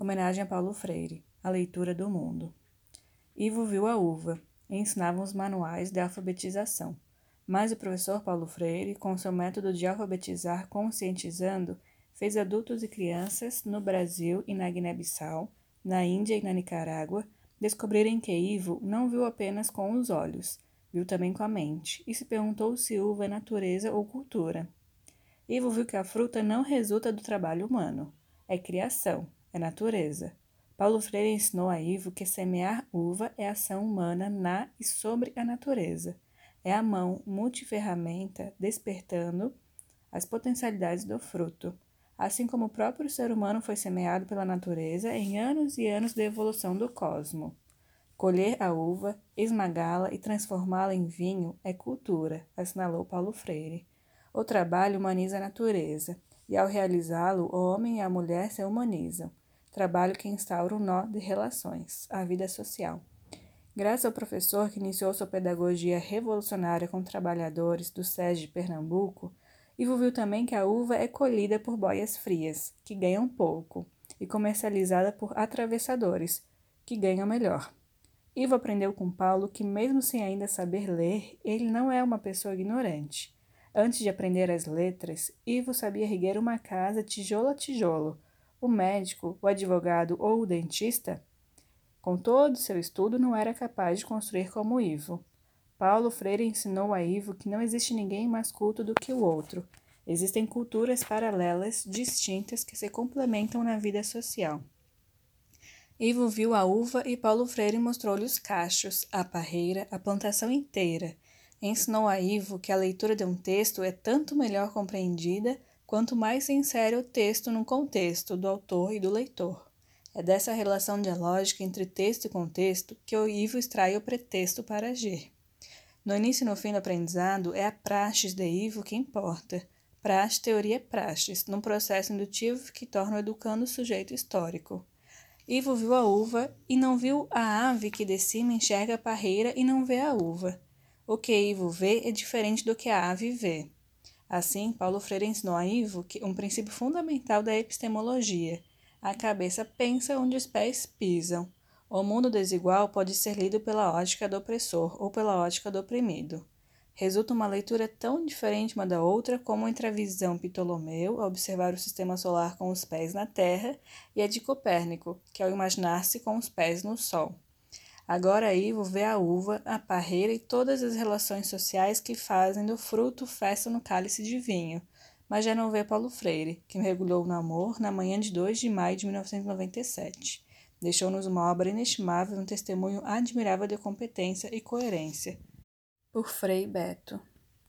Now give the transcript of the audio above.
Homenagem a Paulo Freire, a leitura do mundo. Ivo viu a uva, e ensinavam os manuais de alfabetização. Mas o professor Paulo Freire, com seu método de alfabetizar conscientizando, fez adultos e crianças no Brasil e na Guiné-Bissau, na Índia e na Nicarágua, descobrirem que Ivo não viu apenas com os olhos, viu também com a mente, e se perguntou se uva é natureza ou cultura. Ivo viu que a fruta não resulta do trabalho humano, é criação, é natureza. Paulo Freire ensinou a Ivo que semear uva é ação humana na e sobre a natureza. É a mão multiferramenta despertando as potencialidades do fruto, assim como o próprio ser humano foi semeado pela natureza em anos e anos de evolução do cosmo. Colher a uva, esmagá-la e transformá-la em vinho é cultura, assinalou Paulo Freire. O trabalho humaniza a natureza, e ao realizá-lo, o homem e a mulher se humanizam trabalho que instaura um nó de relações, a vida social. Graças ao professor que iniciou sua pedagogia revolucionária com trabalhadores do SES de Pernambuco, Ivo viu também que a uva é colhida por boias frias, que ganham pouco, e comercializada por atravessadores, que ganham melhor. Ivo aprendeu com Paulo que, mesmo sem ainda saber ler, ele não é uma pessoa ignorante. Antes de aprender as letras, Ivo sabia erguer uma casa tijolo a tijolo, o médico, o advogado ou o dentista, com todo seu estudo, não era capaz de construir como Ivo. Paulo Freire ensinou a Ivo que não existe ninguém mais culto do que o outro. Existem culturas paralelas, distintas, que se complementam na vida social. Ivo viu a uva e Paulo Freire mostrou-lhe os cachos, a parreira, a plantação inteira. Ensinou a Ivo que a leitura de um texto é tanto melhor compreendida quanto mais sincero o texto no contexto do autor e do leitor. É dessa relação dialógica entre texto e contexto que o Ivo extrai o pretexto para agir. No início e no fim do aprendizado, é a praxis de Ivo que importa. Praxis, teoria, praxis, num processo indutivo que torna o educando sujeito histórico. Ivo viu a uva e não viu a ave que de cima enxerga a parreira e não vê a uva. O que Ivo vê é diferente do que a ave vê. Assim, Paulo Freire ensinou a Ivo um princípio fundamental da epistemologia. A cabeça pensa onde os pés pisam. O mundo desigual pode ser lido pela ótica do opressor ou pela ótica do oprimido. Resulta uma leitura tão diferente uma da outra como entre a visão Ptolomeu, ao observar o sistema solar com os pés na Terra, e a de Copérnico, que ao imaginar-se com os pés no Sol. Agora Ivo vê a uva, a parreira e todas as relações sociais que fazem do fruto festa no cálice de vinho, mas já não vê Paulo Freire, que mergulhou no amor na manhã de 2 de maio de 1997. Deixou-nos uma obra inestimável um testemunho admirável de competência e coerência. Por Frei Beto